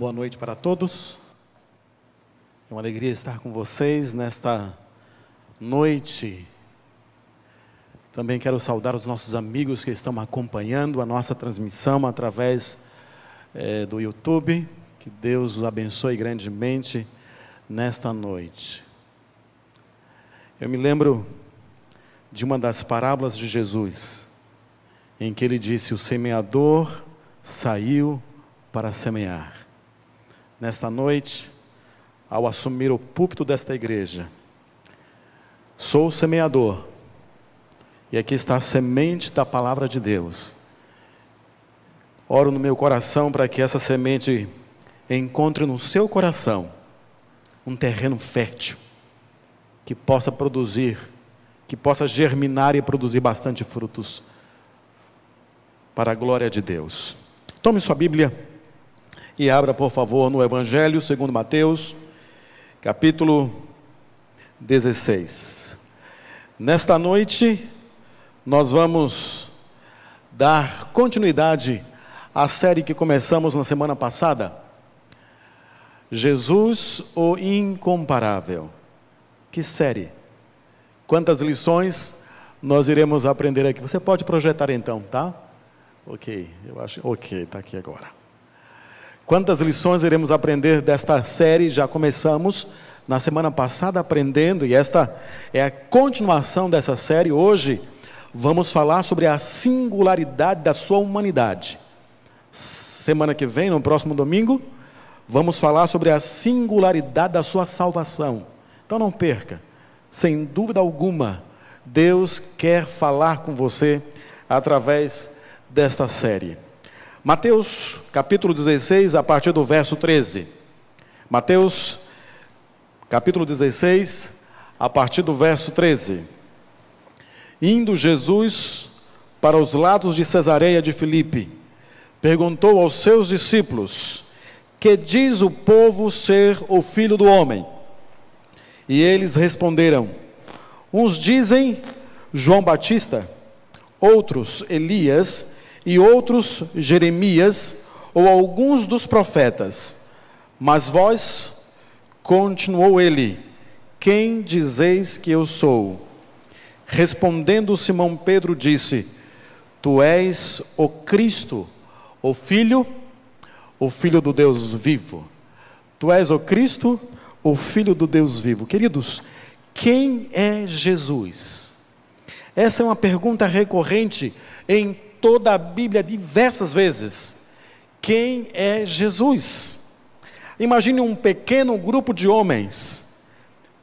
Boa noite para todos. É uma alegria estar com vocês nesta noite. Também quero saudar os nossos amigos que estão acompanhando a nossa transmissão através é, do YouTube. Que Deus os abençoe grandemente nesta noite. Eu me lembro de uma das parábolas de Jesus, em que ele disse: O semeador saiu para semear. Nesta noite, ao assumir o púlpito desta igreja, sou o semeador, e aqui está a semente da palavra de Deus. Oro no meu coração para que essa semente encontre no seu coração um terreno fértil, que possa produzir, que possa germinar e produzir bastante frutos, para a glória de Deus. Tome sua Bíblia e abra, por favor, no Evangelho segundo Mateus, capítulo 16. Nesta noite, nós vamos dar continuidade à série que começamos na semana passada. Jesus, o Incomparável. Que série! Quantas lições nós iremos aprender aqui? Você pode projetar então, tá? Ok, eu acho. Ok, está aqui agora. Quantas lições iremos aprender desta série? Já começamos na semana passada aprendendo, e esta é a continuação dessa série. Hoje vamos falar sobre a singularidade da sua humanidade. Semana que vem, no próximo domingo, vamos falar sobre a singularidade da sua salvação. Então não perca, sem dúvida alguma, Deus quer falar com você através desta série. Mateus capítulo 16, a partir do verso 13. Mateus capítulo 16, a partir do verso 13. Indo Jesus para os lados de Cesareia de Filipe, perguntou aos seus discípulos: Que diz o povo ser o filho do homem? E eles responderam: Uns dizem João Batista, outros Elias e outros Jeremias ou alguns dos profetas. Mas vós, continuou ele, quem dizeis que eu sou? Respondendo Simão Pedro disse: Tu és o Cristo, o Filho, o Filho do Deus vivo. Tu és o Cristo, o Filho do Deus vivo. Queridos, quem é Jesus? Essa é uma pergunta recorrente em toda a Bíblia diversas vezes. Quem é Jesus? Imagine um pequeno grupo de homens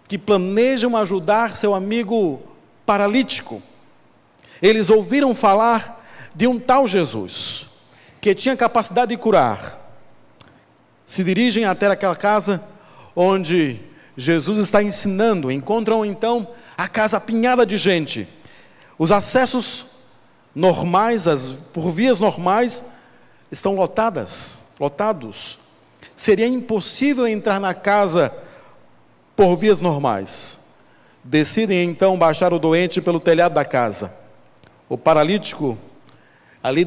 que planejam ajudar seu amigo paralítico. Eles ouviram falar de um tal Jesus, que tinha capacidade de curar. Se dirigem até aquela casa onde Jesus está ensinando, encontram então a casa apinhada de gente. Os acessos normais, as, por vias normais, estão lotadas, lotados. Seria impossível entrar na casa por vias normais. Decidem então baixar o doente pelo telhado da casa. O paralítico, ali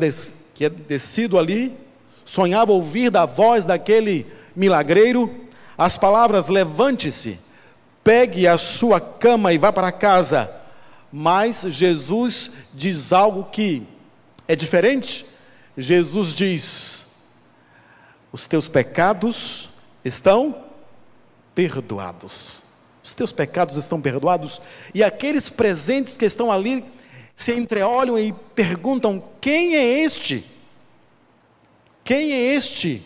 que é descido ali, sonhava ouvir da voz daquele milagreiro as palavras: levante-se, pegue a sua cama e vá para casa. Mas Jesus diz algo que é diferente. Jesus diz: os teus pecados estão perdoados. Os teus pecados estão perdoados. E aqueles presentes que estão ali se entreolham e perguntam: quem é este? Quem é este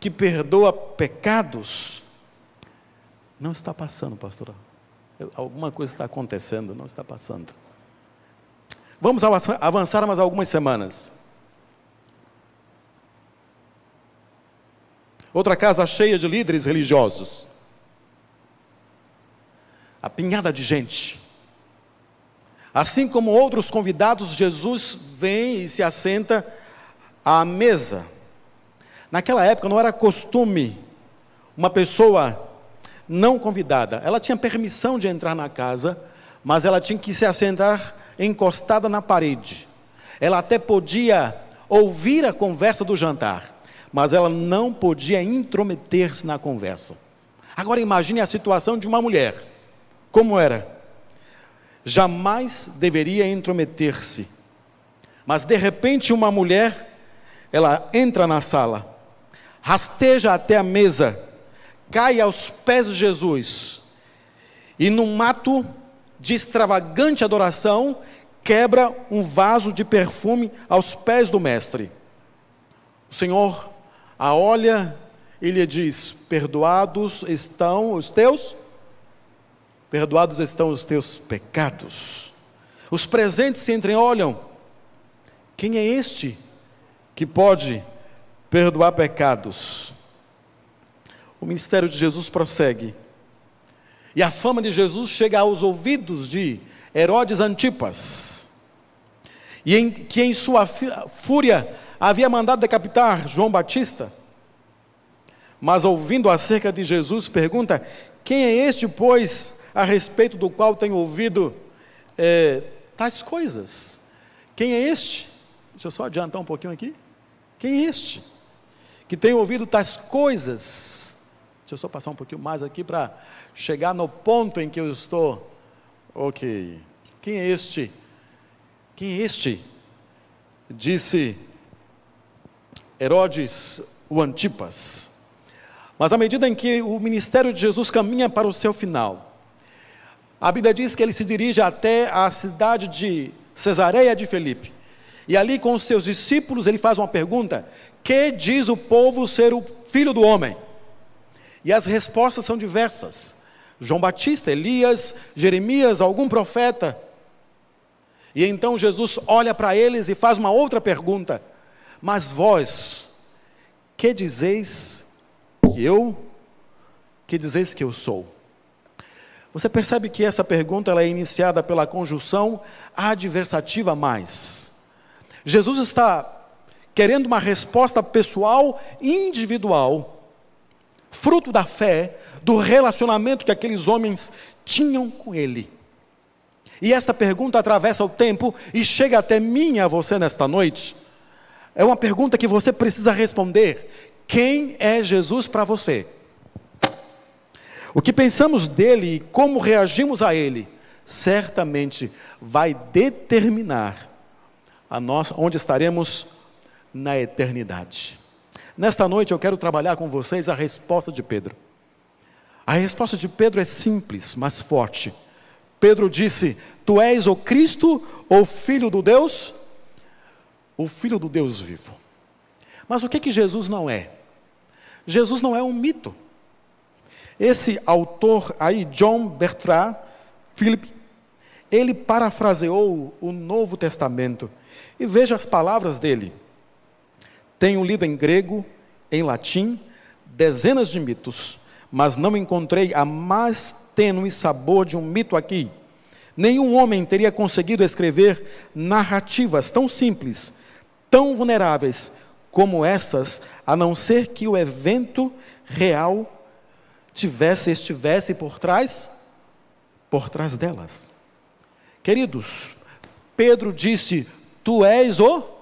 que perdoa pecados? Não está passando, pastor. Alguma coisa está acontecendo, não está passando. Vamos avançar mais algumas semanas. Outra casa cheia de líderes religiosos. Apinhada de gente. Assim como outros convidados, Jesus vem e se assenta à mesa. Naquela época não era costume uma pessoa não convidada. Ela tinha permissão de entrar na casa, mas ela tinha que se assentar encostada na parede. Ela até podia ouvir a conversa do jantar, mas ela não podia intrometer-se na conversa. Agora imagine a situação de uma mulher. Como era? Jamais deveria intrometer-se. Mas de repente uma mulher, ela entra na sala, rasteja até a mesa, cai aos pés de Jesus e num ato de extravagante adoração, quebra um vaso de perfume aos pés do mestre. O Senhor a olha e lhe diz: Perdoados estão os teus, perdoados estão os teus pecados. Os presentes se entreolham. Quem é este que pode perdoar pecados? O ministério de Jesus prossegue. E a fama de Jesus chega aos ouvidos de Herodes Antipas, e em, que em sua fúria havia mandado decapitar João Batista. Mas ouvindo acerca de Jesus, pergunta: Quem é este, pois, a respeito do qual tenho ouvido é, tais coisas? Quem é este? Deixa eu só adiantar um pouquinho aqui. Quem é este? Que tem ouvido tais coisas. Deixa eu só passar um pouquinho mais aqui para chegar no ponto em que eu estou. Ok. Quem é este? Quem é este? Disse Herodes o Antipas. Mas à medida em que o ministério de Jesus caminha para o seu final, a Bíblia diz que ele se dirige até a cidade de Cesareia de Felipe. E ali com os seus discípulos ele faz uma pergunta: Que diz o povo ser o filho do homem? E as respostas são diversas. João Batista, Elias, Jeremias, algum profeta. E então Jesus olha para eles e faz uma outra pergunta: Mas vós, que dizeis que eu, que dizeis que eu sou? Você percebe que essa pergunta ela é iniciada pela conjunção adversativa mais. Jesus está querendo uma resposta pessoal, individual, fruto da fé, do relacionamento que aqueles homens tinham com Ele. E esta pergunta atravessa o tempo e chega até mim e a você nesta noite. É uma pergunta que você precisa responder: quem é Jesus para você? O que pensamos dele e como reagimos a ele, certamente vai determinar a nós onde estaremos na eternidade. Nesta noite eu quero trabalhar com vocês a resposta de Pedro. A resposta de Pedro é simples, mas forte. Pedro disse: Tu és o Cristo, o Filho do Deus, o Filho do Deus vivo. Mas o que que Jesus não é? Jesus não é um mito. Esse autor aí, John Bertrand Philip, ele parafraseou o Novo Testamento. E veja as palavras dele. Tenho lido em grego, em latim, dezenas de mitos mas não encontrei a mais tênue sabor de um mito aqui. Nenhum homem teria conseguido escrever narrativas tão simples, tão vulneráveis como essas, a não ser que o evento real tivesse estivesse por trás por trás delas. Queridos, Pedro disse: Tu és o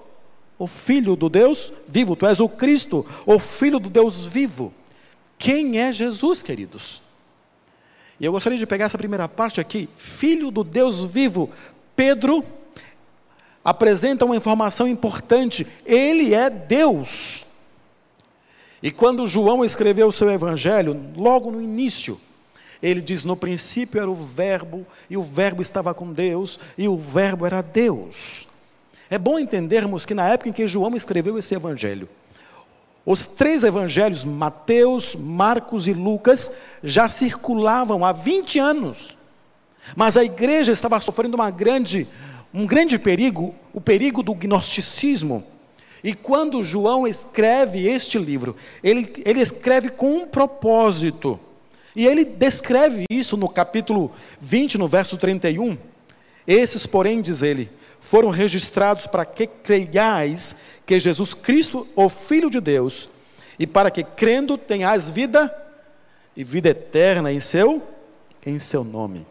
o filho do Deus vivo, tu és o Cristo, o filho do Deus vivo. Quem é Jesus, queridos? E eu gostaria de pegar essa primeira parte aqui. Filho do Deus vivo, Pedro apresenta uma informação importante: ele é Deus. E quando João escreveu o seu evangelho, logo no início, ele diz: No princípio era o Verbo, e o Verbo estava com Deus, e o Verbo era Deus. É bom entendermos que na época em que João escreveu esse evangelho, os três evangelhos, Mateus, Marcos e Lucas, já circulavam há 20 anos. Mas a igreja estava sofrendo uma grande, um grande perigo, o perigo do gnosticismo. E quando João escreve este livro, ele, ele escreve com um propósito. E ele descreve isso no capítulo 20, no verso 31. Esses, porém, diz ele, foram registrados para que creiais que Jesus Cristo, o Filho de Deus, e para que crendo tenhais vida e vida eterna em seu em seu nome.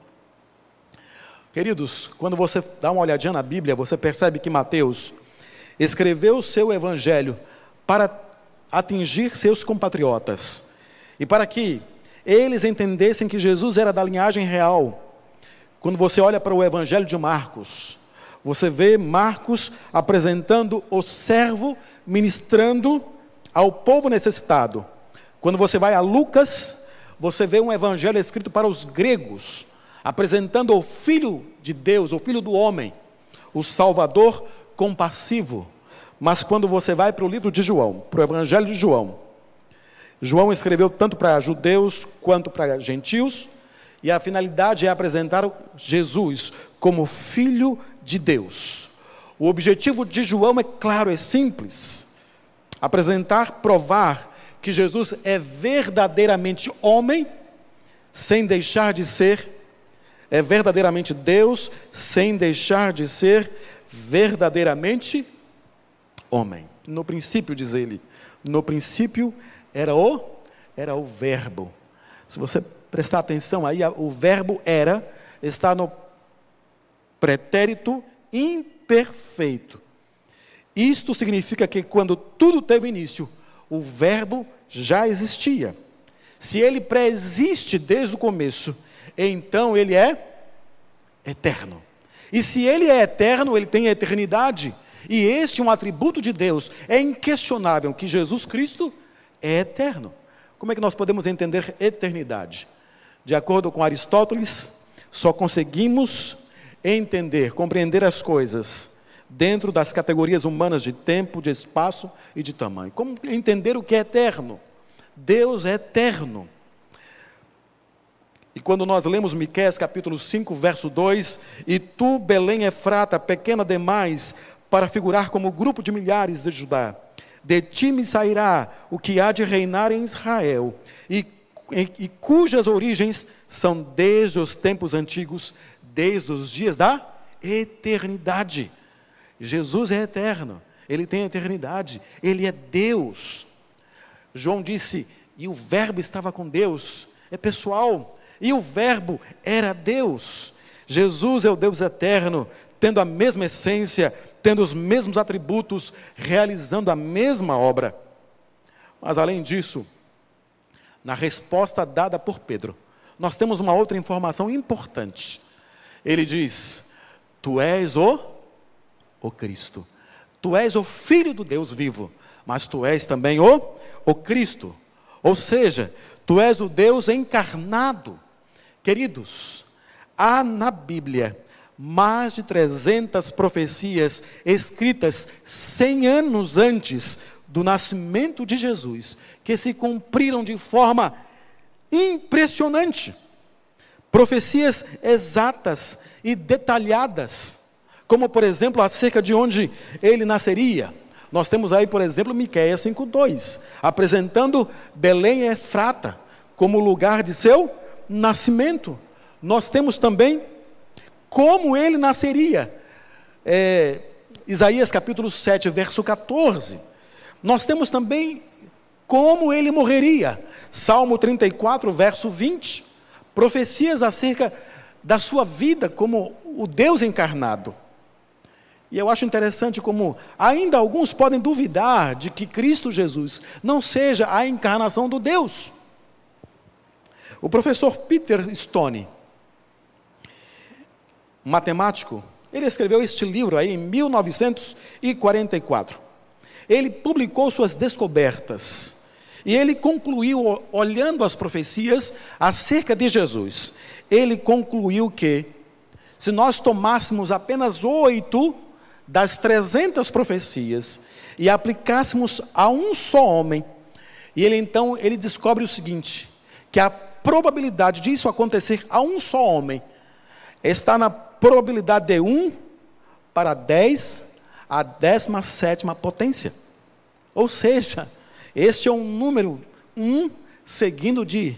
Queridos, quando você dá uma olhadinha na Bíblia, você percebe que Mateus escreveu o seu evangelho para atingir seus compatriotas e para que eles entendessem que Jesus era da linhagem real. Quando você olha para o Evangelho de Marcos, você vê Marcos apresentando o servo ministrando ao povo necessitado. Quando você vai a Lucas, você vê um evangelho escrito para os gregos, apresentando o Filho de Deus, o Filho do homem, o Salvador compassivo. Mas quando você vai para o livro de João, para o Evangelho de João, João escreveu tanto para judeus quanto para gentios, e a finalidade é apresentar Jesus como Filho de Deus. O objetivo de João é claro, é simples: apresentar, provar que Jesus é verdadeiramente homem, sem deixar de ser, é verdadeiramente Deus, sem deixar de ser verdadeiramente homem. No princípio, diz ele, no princípio era o era o verbo. Se você prestar atenção aí, o verbo era está no pretérito imperfeito. Isto significa que quando tudo teve início, o verbo já existia. Se ele pré-existe desde o começo, então ele é eterno. E se ele é eterno, ele tem eternidade. E este é um atributo de Deus. É inquestionável que Jesus Cristo é eterno. Como é que nós podemos entender eternidade? De acordo com Aristóteles, só conseguimos entender, compreender as coisas dentro das categorias humanas de tempo, de espaço e de tamanho. Como entender o que é eterno? Deus é eterno. E quando nós lemos Miqueias capítulo 5, verso 2, e tu, Belém Efrata, pequena demais, para figurar como grupo de milhares de Judá, de ti me sairá o que há de reinar em Israel, e, e, e cujas origens são desde os tempos antigos, desde os dias da eternidade. Jesus é eterno, ele tem eternidade, ele é Deus. João disse: e o Verbo estava com Deus, é pessoal, e o Verbo era Deus. Jesus é o Deus eterno, tendo a mesma essência, tendo os mesmos atributos, realizando a mesma obra. Mas além disso, na resposta dada por Pedro, nós temos uma outra informação importante. Ele diz: Tu és o, o Cristo. Tu és o Filho do Deus vivo, mas tu és também o, o Cristo. Ou seja, tu és o Deus encarnado. Queridos, há na Bíblia mais de 300 profecias escritas 100 anos antes do nascimento de Jesus, que se cumpriram de forma impressionante. Profecias exatas e detalhadas, como por exemplo acerca de onde ele nasceria. Nós temos aí, por exemplo, Miqueias 5:2, apresentando Belém e Efrata como lugar de seu nascimento. Nós temos também como ele nasceria. É, Isaías capítulo 7, verso 14. Nós temos também como ele morreria. Salmo 34, verso 20 profecias acerca da sua vida como o Deus encarnado. E eu acho interessante como ainda alguns podem duvidar de que Cristo Jesus não seja a encarnação do Deus. O professor Peter Stone, matemático, ele escreveu este livro aí em 1944. Ele publicou suas descobertas e ele concluiu, olhando as profecias acerca de Jesus, ele concluiu que, se nós tomássemos apenas oito das trezentas profecias e aplicássemos a um só homem, e ele então ele descobre o seguinte: que a probabilidade disso acontecer a um só homem está na probabilidade de um para dez a décima sétima potência. Ou seja, este é um número um seguindo de,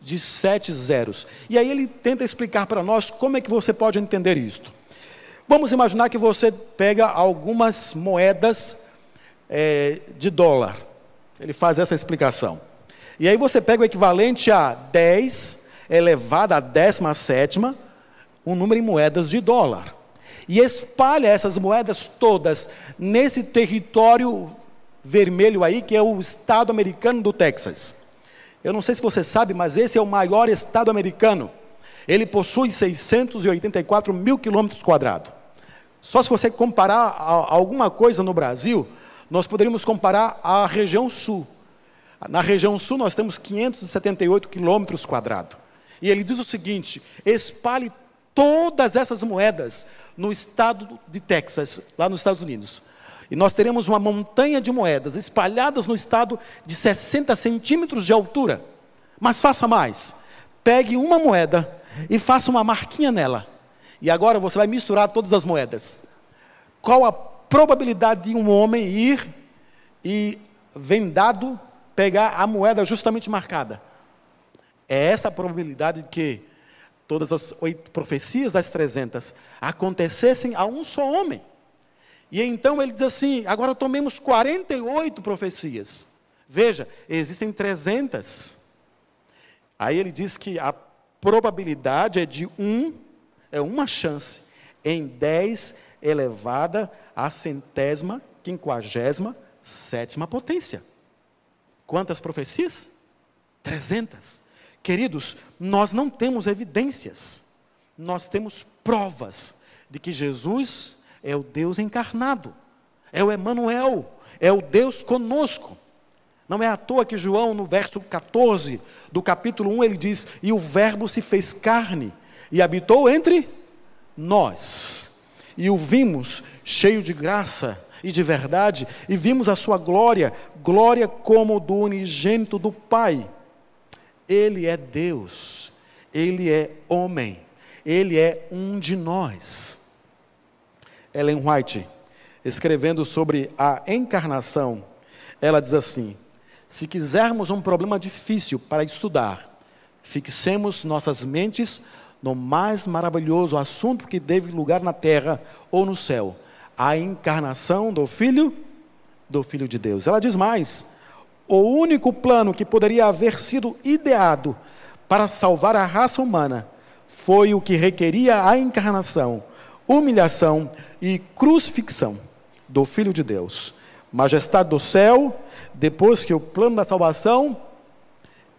de sete zeros. E aí ele tenta explicar para nós como é que você pode entender isto. Vamos imaginar que você pega algumas moedas é, de dólar. Ele faz essa explicação. E aí você pega o equivalente a 10 elevado a décima sétima, um número em moedas de dólar. E espalha essas moedas todas nesse território vermelho aí, que é o estado americano do Texas. Eu não sei se você sabe, mas esse é o maior estado americano. Ele possui 684 mil quilômetros quadrados. Só se você comparar alguma coisa no Brasil, nós poderíamos comparar a região sul. Na região sul nós temos 578 quilômetros quadrados. E ele diz o seguinte: espalhe todas essas moedas no estado de Texas, lá nos Estados Unidos. E nós teremos uma montanha de moedas espalhadas no estado de 60 centímetros de altura. Mas faça mais: pegue uma moeda e faça uma marquinha nela. E agora você vai misturar todas as moedas. Qual a probabilidade de um homem ir e vendado pegar a moeda justamente marcada? É essa a probabilidade de que todas as oito profecias das trezentas acontecessem a um só homem. E então ele diz assim: agora tomemos 48 profecias. Veja, existem 300. Aí ele diz que a probabilidade é de um, é uma chance em 10 elevada à centésima, quinquagésima, sétima potência. Quantas profecias? 300. Queridos, nós não temos evidências, nós temos provas de que Jesus é o Deus encarnado, é o Emanuel, é o Deus conosco. Não é à toa que João, no verso 14 do capítulo 1, ele diz: E o Verbo se fez carne e habitou entre nós. E o vimos cheio de graça e de verdade, e vimos a sua glória, glória como do unigênito do Pai. Ele é Deus, ele é homem, ele é um de nós. Ellen White, escrevendo sobre a encarnação, ela diz assim: se quisermos um problema difícil para estudar, fixemos nossas mentes no mais maravilhoso assunto que teve lugar na terra ou no céu, a encarnação do Filho do Filho de Deus. Ela diz mais: o único plano que poderia haver sido ideado para salvar a raça humana foi o que requeria a encarnação, humilhação e crucifixão do Filho de Deus. Majestade do céu, depois que o plano da salvação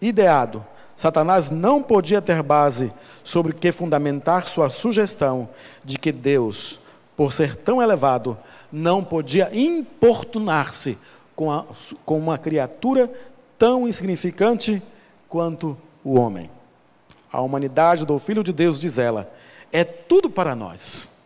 ideado, Satanás não podia ter base sobre que fundamentar sua sugestão de que Deus, por ser tão elevado, não podia importunar-se com, com uma criatura tão insignificante quanto o homem. A humanidade do Filho de Deus, diz ela, é tudo para nós.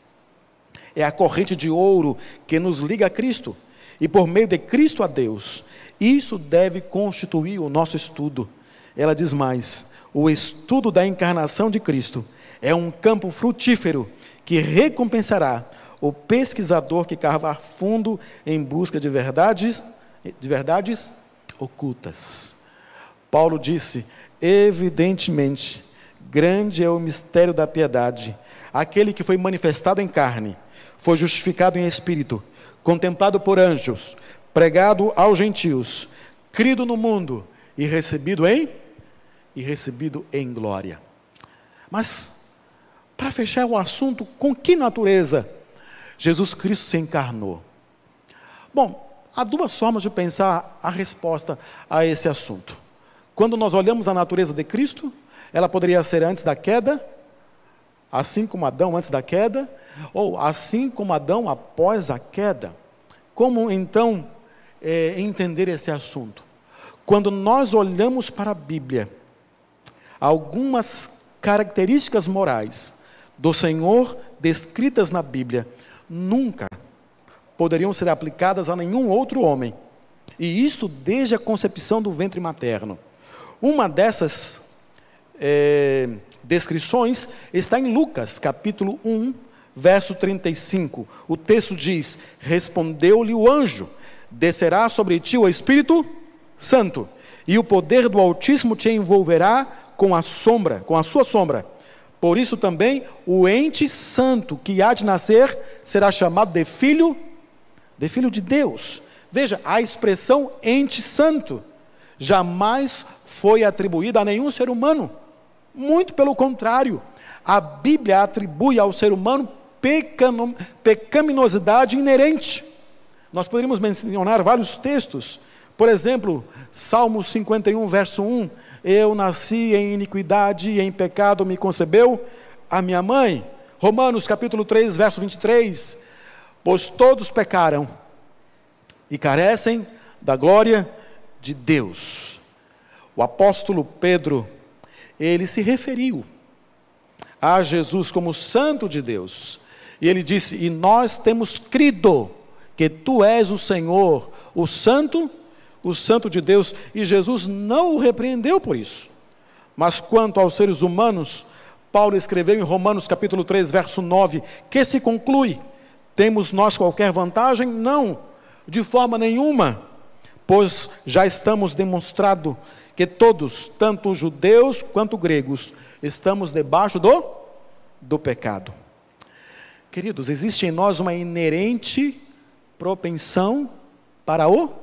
É a corrente de ouro que nos liga a Cristo e por meio de Cristo a Deus. Isso deve constituir o nosso estudo. Ela diz mais: o estudo da encarnação de Cristo é um campo frutífero que recompensará o pesquisador que cavar fundo em busca de verdades de verdades ocultas. Paulo disse: evidentemente, grande é o mistério da piedade. Aquele que foi manifestado em carne, foi justificado em espírito, contemplado por anjos, pregado aos gentios, crido no mundo e recebido em e recebido em glória. Mas para fechar o assunto, com que natureza Jesus Cristo se encarnou? Bom, Há duas formas de pensar a resposta a esse assunto. Quando nós olhamos a natureza de Cristo, ela poderia ser antes da queda, assim como Adão antes da queda, ou assim como Adão após a queda. Como então é, entender esse assunto? Quando nós olhamos para a Bíblia, algumas características morais do Senhor descritas na Bíblia nunca poderiam ser aplicadas a nenhum outro homem. E isto desde a concepção do ventre materno. Uma dessas é, descrições está em Lucas, capítulo 1, verso 35. O texto diz: Respondeu-lhe o anjo: Descerá sobre ti o Espírito Santo, e o poder do Altíssimo te envolverá com a sombra, com a sua sombra. Por isso também o ente santo que há de nascer será chamado de filho de filho de Deus. Veja, a expressão ente santo jamais foi atribuída a nenhum ser humano. Muito pelo contrário, a Bíblia atribui ao ser humano pecaminosidade inerente. Nós poderíamos mencionar vários textos. Por exemplo, Salmo 51, verso 1: Eu nasci em iniquidade e em pecado me concebeu a minha mãe. Romanos capítulo 3, verso 23: Pois todos pecaram e carecem da glória de Deus. O apóstolo Pedro, ele se referiu a Jesus como Santo de Deus. E ele disse: E nós temos crido que tu és o Senhor, o Santo, o Santo de Deus, e Jesus não o repreendeu por isso. Mas quanto aos seres humanos, Paulo escreveu em Romanos capítulo 3, verso 9, que se conclui: temos nós qualquer vantagem? Não, de forma nenhuma, pois já estamos demonstrado que todos, tanto judeus quanto gregos, estamos debaixo do do pecado. Queridos, existe em nós uma inerente propensão para o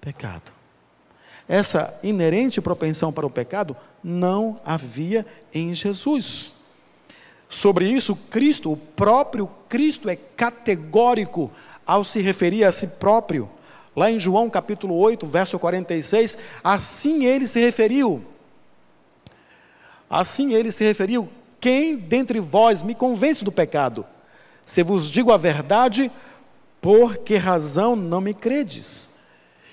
pecado. Essa inerente propensão para o pecado não havia em Jesus. Sobre isso, Cristo, o próprio Cristo, é categórico ao se referir a si próprio. Lá em João capítulo 8, verso 46, assim ele se referiu. Assim ele se referiu: Quem dentre vós me convence do pecado? Se vos digo a verdade, por que razão não me credes?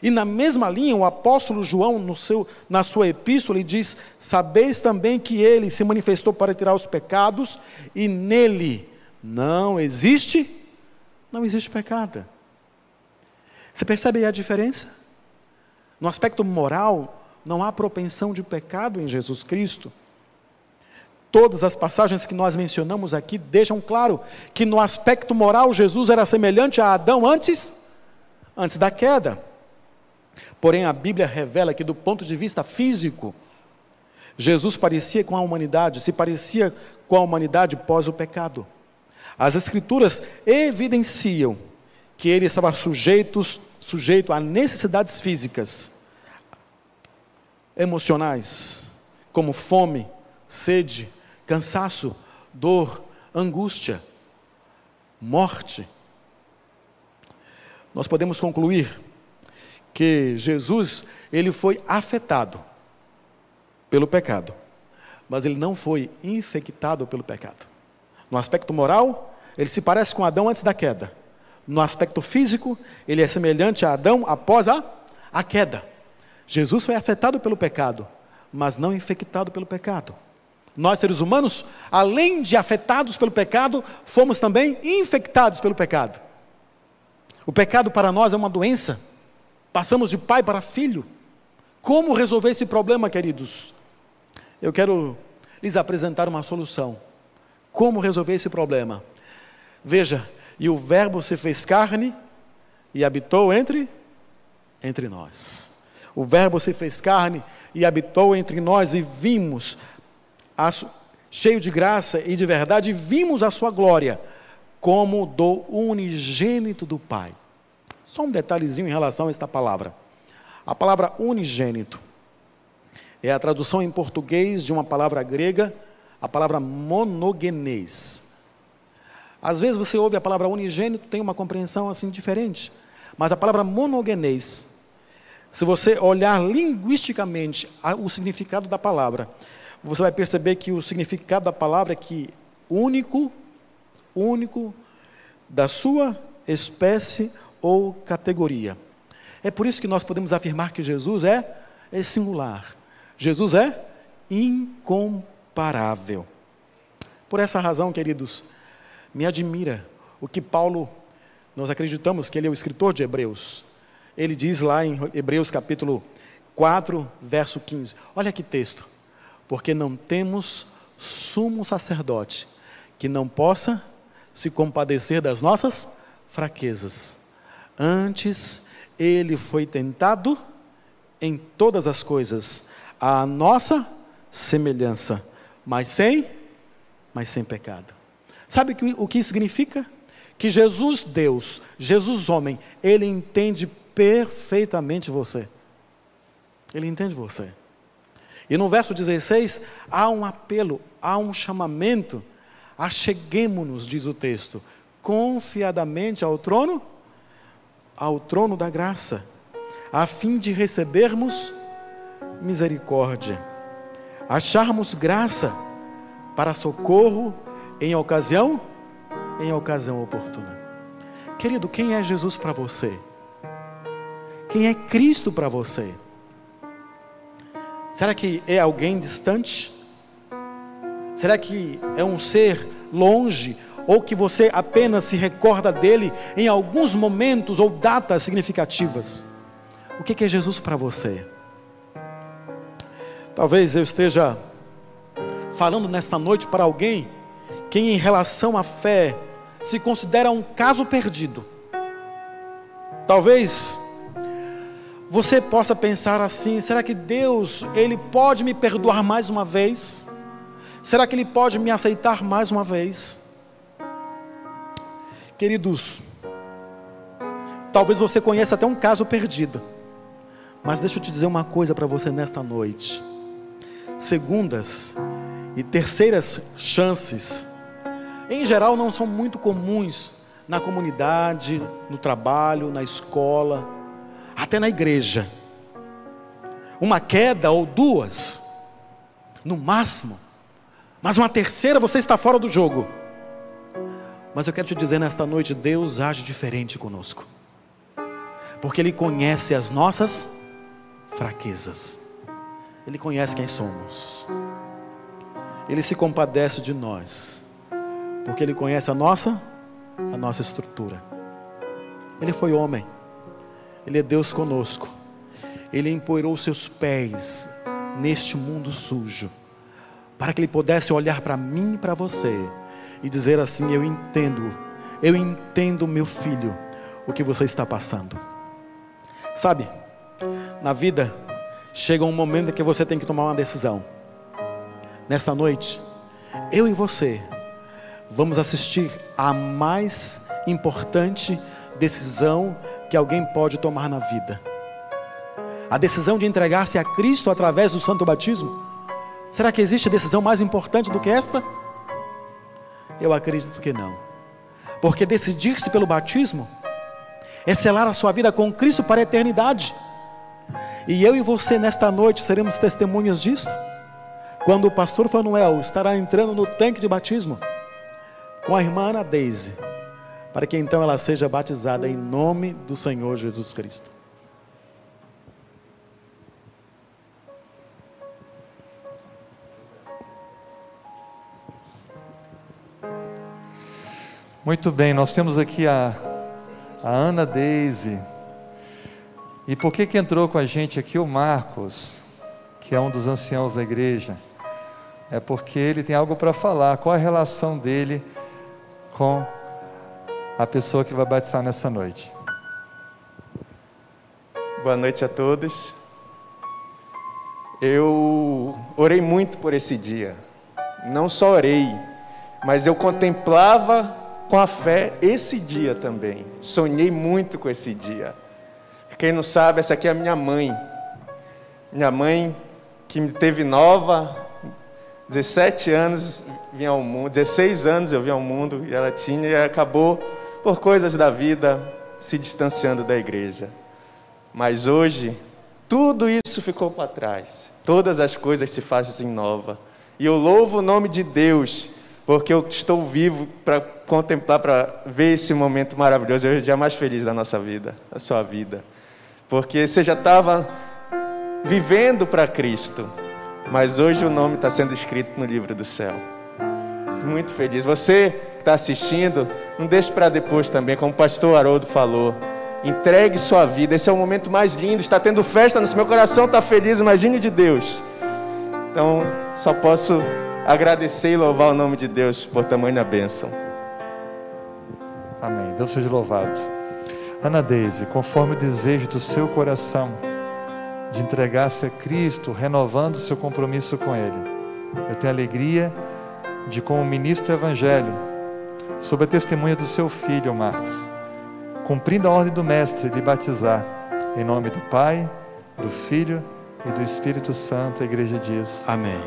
E na mesma linha, o apóstolo João, seu, na sua epístola, ele diz: Sabeis também que ele se manifestou para tirar os pecados, e nele não existe, não existe pecado. Você percebe aí a diferença? No aspecto moral, não há propensão de pecado em Jesus Cristo. Todas as passagens que nós mencionamos aqui deixam claro que no aspecto moral Jesus era semelhante a Adão antes, antes da queda. Porém a Bíblia revela que do ponto de vista físico, Jesus parecia com a humanidade, se parecia com a humanidade pós o pecado. As escrituras evidenciam que ele estava sujeito, sujeito a necessidades físicas, emocionais, como fome, sede, cansaço, dor, angústia, morte. Nós podemos concluir que Jesus, ele foi afetado pelo pecado, mas ele não foi infectado pelo pecado. No aspecto moral, ele se parece com Adão antes da queda. No aspecto físico, ele é semelhante a Adão após a, a queda. Jesus foi afetado pelo pecado, mas não infectado pelo pecado. Nós, seres humanos, além de afetados pelo pecado, fomos também infectados pelo pecado. O pecado para nós é uma doença. Passamos de pai para filho. Como resolver esse problema, queridos? Eu quero lhes apresentar uma solução. Como resolver esse problema? Veja, e o Verbo se fez carne e habitou entre entre nós. O Verbo se fez carne e habitou entre nós e vimos cheio de graça e de verdade, vimos a sua glória como do unigênito do Pai. Só um detalhezinho em relação a esta palavra. A palavra unigênito é a tradução em português de uma palavra grega, a palavra monogenês. Às vezes você ouve a palavra unigênito, tem uma compreensão assim diferente. Mas a palavra monogenês, se você olhar linguisticamente o significado da palavra, você vai perceber que o significado da palavra é que único, único da sua espécie ou categoria. É por isso que nós podemos afirmar que Jesus é, é singular. Jesus é incomparável. Por essa razão, queridos, me admira o que Paulo, nós acreditamos que ele é o escritor de Hebreus. Ele diz lá em Hebreus capítulo 4, verso 15. Olha que texto porque não temos sumo sacerdote que não possa se compadecer das nossas fraquezas. Antes, ele foi tentado em todas as coisas, à nossa semelhança, mas sem, mas sem pecado. Sabe o que significa? Que Jesus Deus, Jesus homem, ele entende perfeitamente você. Ele entende você. E no verso 16, há um apelo, há um chamamento. Acheguemo-nos, diz o texto, confiadamente ao trono ao trono da graça, a fim de recebermos misericórdia, acharmos graça para socorro em ocasião em ocasião oportuna. Querido, quem é Jesus para você? Quem é Cristo para você? Será que é alguém distante? Será que é um ser longe ou que você apenas se recorda dele em alguns momentos ou datas significativas? O que é Jesus para você? Talvez eu esteja falando nesta noite para alguém que, em relação à fé, se considera um caso perdido. Talvez você possa pensar assim: será que Deus, Ele pode me perdoar mais uma vez? Será que Ele pode me aceitar mais uma vez? Queridos, talvez você conheça até um caso perdido, mas deixa eu te dizer uma coisa para você nesta noite: segundas e terceiras chances, em geral, não são muito comuns na comunidade, no trabalho, na escola, até na igreja. Uma queda ou duas, no máximo, mas uma terceira você está fora do jogo. Mas eu quero te dizer nesta noite: Deus age diferente conosco, porque Ele conhece as nossas fraquezas, Ele conhece quem somos, Ele se compadece de nós, porque Ele conhece a nossa, a nossa estrutura. Ele foi homem, Ele é Deus conosco, Ele empoeirou seus pés neste mundo sujo, para que Ele pudesse olhar para mim e para você e dizer assim: Eu entendo, eu entendo, meu filho, o que você está passando. Sabe, na vida, chega um momento em que você tem que tomar uma decisão. Nesta noite, eu e você vamos assistir à mais importante decisão que alguém pode tomar na vida. A decisão de entregar-se a Cristo através do santo batismo. Será que existe decisão mais importante do que esta? Eu acredito que não. Porque decidir-se pelo batismo é selar a sua vida com Cristo para a eternidade. E eu e você nesta noite seremos testemunhas disso. Quando o pastor Fanuel estará entrando no tanque de batismo com a irmã Ana Deise, para que então ela seja batizada em nome do Senhor Jesus Cristo. Muito bem, nós temos aqui a, a Ana Deise. E por que que entrou com a gente aqui o Marcos, que é um dos anciãos da igreja? É porque ele tem algo para falar. Qual a relação dele com a pessoa que vai batizar nessa noite? Boa noite a todos. Eu orei muito por esse dia. Não só orei, mas eu contemplava com a fé esse dia também. Sonhei muito com esse dia. Quem não sabe, essa aqui é a minha mãe. Minha mãe que me teve nova, 17 anos vinha ao mundo, 16 anos eu vim ao mundo e ela tinha e acabou por coisas da vida se distanciando da igreja. Mas hoje tudo isso ficou para trás. Todas as coisas se fazem nova. E eu louvo o nome de Deus porque eu estou vivo para contemplar, para ver esse momento maravilhoso. É o dia mais feliz da nossa vida, da sua vida. Porque você já estava vivendo para Cristo, mas hoje o nome está sendo escrito no livro do céu. Muito feliz. Você está assistindo, não deixe para depois também, como o pastor Haroldo falou. Entregue sua vida, esse é o momento mais lindo. Está tendo festa, no meu coração está feliz, imagine de Deus. Então, só posso agradecer e louvar o nome de Deus por tamanha bênção. Amém. Deus seja louvado. Ana Deise, conforme o desejo do seu coração de entregar-se a Cristo, renovando seu compromisso com Ele, eu tenho alegria de, como ministro do Evangelho, sob a testemunha do seu filho Marcos, cumprindo a ordem do Mestre de batizar, em nome do Pai, do Filho e do Espírito Santo, a igreja diz: Amém.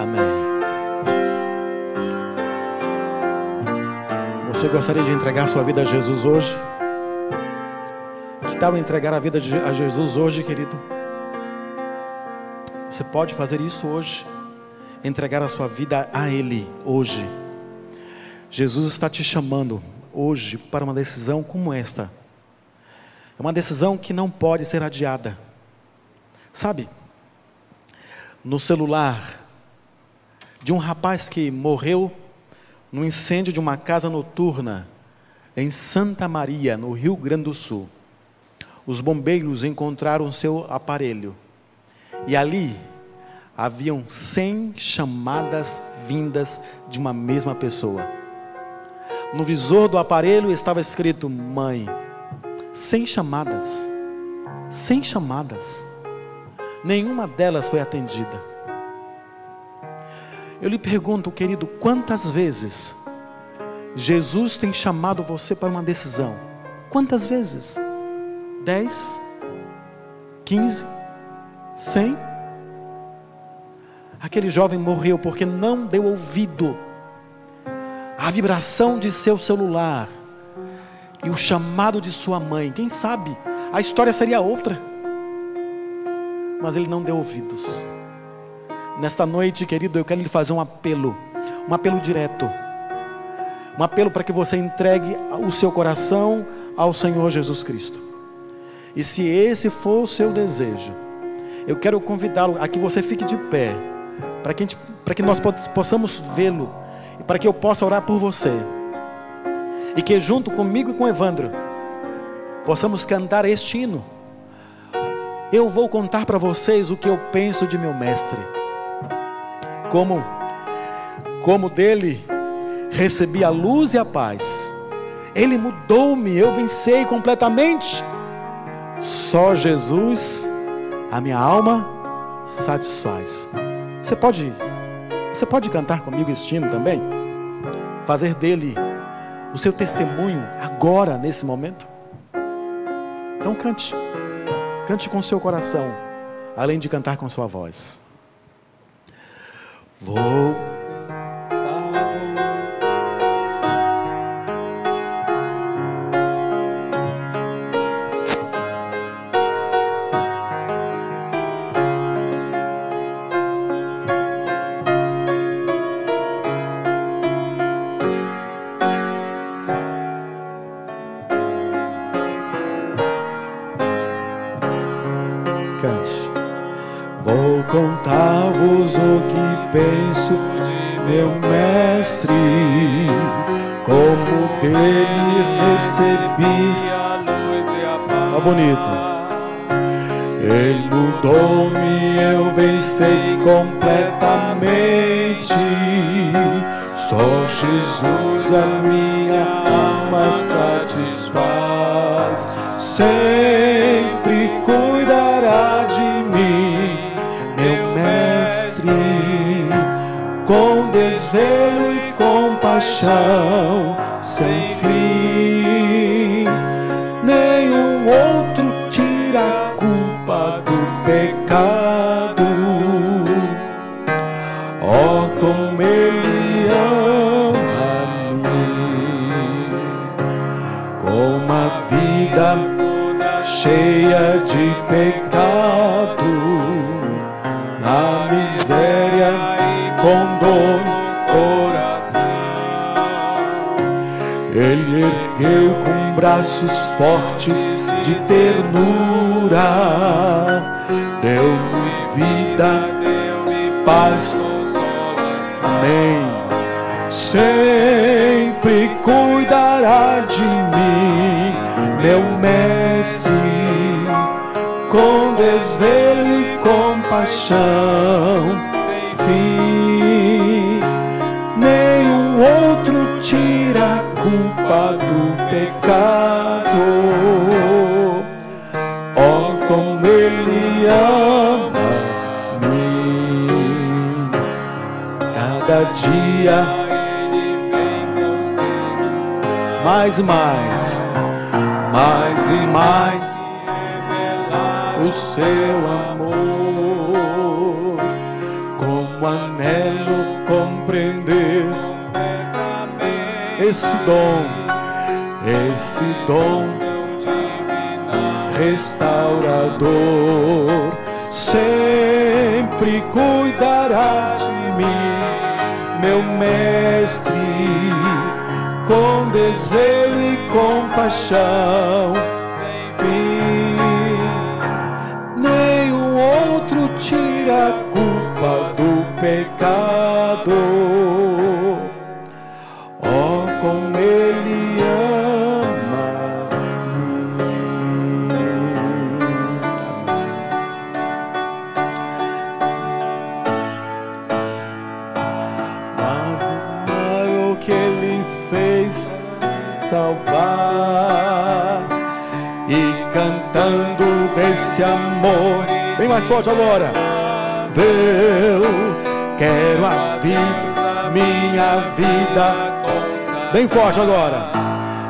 Amém. Você gostaria de entregar sua vida a Jesus hoje? Tal entregar a vida a Jesus hoje, querido? Você pode fazer isso hoje. Entregar a sua vida a Ele hoje. Jesus está te chamando hoje para uma decisão como esta. É uma decisão que não pode ser adiada. Sabe, no celular de um rapaz que morreu no incêndio de uma casa noturna em Santa Maria, no Rio Grande do Sul. Os bombeiros encontraram seu aparelho e ali haviam 100 chamadas vindas de uma mesma pessoa. No visor do aparelho estava escrito: Mãe, 100 chamadas. 100 chamadas. Nenhuma delas foi atendida. Eu lhe pergunto, querido, quantas vezes Jesus tem chamado você para uma decisão? Quantas vezes? Dez? Quinze? Cem? Aquele jovem morreu porque não deu ouvido à vibração de seu celular e o chamado de sua mãe. Quem sabe a história seria outra, mas ele não deu ouvidos. Nesta noite, querido, eu quero lhe fazer um apelo, um apelo direto, um apelo para que você entregue o seu coração ao Senhor Jesus Cristo. E se esse for o seu desejo, eu quero convidá-lo a que você fique de pé, para que, para que nós possamos vê-lo e para que eu possa orar por você. E que junto comigo e com Evandro possamos cantar este hino. Eu vou contar para vocês o que eu penso de meu mestre como como dele recebi a luz e a paz. Ele mudou-me, eu vencei completamente. Só Jesus a minha alma satisfaz. Você pode você pode cantar comigo este hino também? Fazer dele o seu testemunho agora nesse momento? Então cante. Cante com seu coração, além de cantar com sua voz. Vou com desvelo e compaixão sem fim. Nenhum homem laços fortes de ternura. Deu-me vida, paz. Amém. Sempre cuidará de mim, meu mestre, com desvelo e compaixão. Sem fim, nenhum outro tira a culpa do pecado. cada dia. Mais e mais, mais e mais, o seu amor, como anelo compreender esse dom, esse dom restaurador, sempre cuidará de meu mestre, com desvelo e compaixão. Sem fim, nenhum outro tira cantando esse amor bem mais forte agora. Eu quero a vida, minha vida bem forte agora.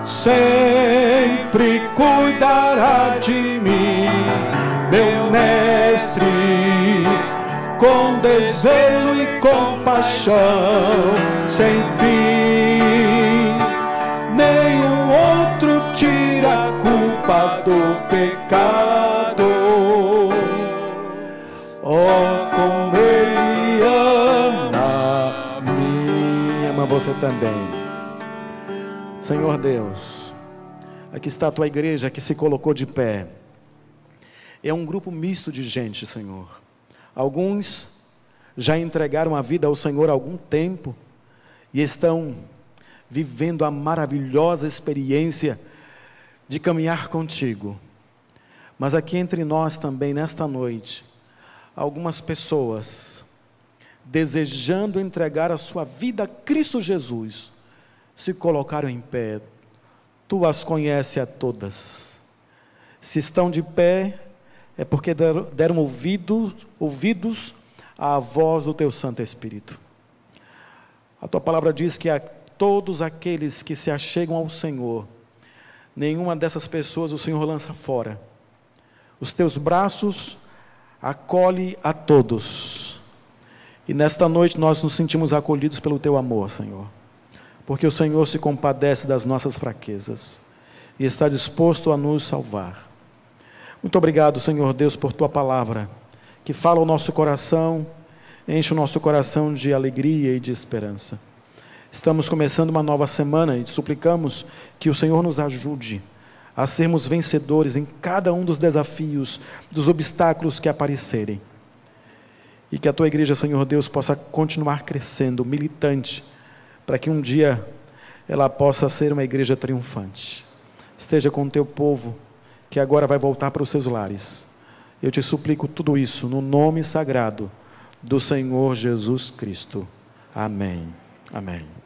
Sempre cuidará de mim, meu mestre com desvelo e compaixão sem fim. Você também. Senhor Deus, aqui está a tua igreja que se colocou de pé. É um grupo misto de gente, Senhor. Alguns já entregaram a vida ao Senhor há algum tempo e estão vivendo a maravilhosa experiência de caminhar contigo. Mas aqui entre nós também, nesta noite, algumas pessoas desejando entregar a sua vida a Cristo Jesus, se colocaram em pé. Tu as conheces a todas. Se estão de pé, é porque deram, deram ouvido, ouvidos à voz do teu Santo Espírito. A tua palavra diz que a todos aqueles que se achegam ao Senhor, nenhuma dessas pessoas o Senhor lança fora. Os teus braços acolhe a todos. E nesta noite nós nos sentimos acolhidos pelo teu amor, Senhor. Porque o Senhor se compadece das nossas fraquezas e está disposto a nos salvar. Muito obrigado, Senhor Deus, por tua palavra, que fala o nosso coração, enche o nosso coração de alegria e de esperança. Estamos começando uma nova semana e suplicamos que o Senhor nos ajude a sermos vencedores em cada um dos desafios, dos obstáculos que aparecerem. E que a tua igreja, Senhor Deus, possa continuar crescendo, militante, para que um dia ela possa ser uma igreja triunfante. Esteja com o teu povo, que agora vai voltar para os seus lares. Eu te suplico tudo isso no nome sagrado do Senhor Jesus Cristo. Amém. Amém.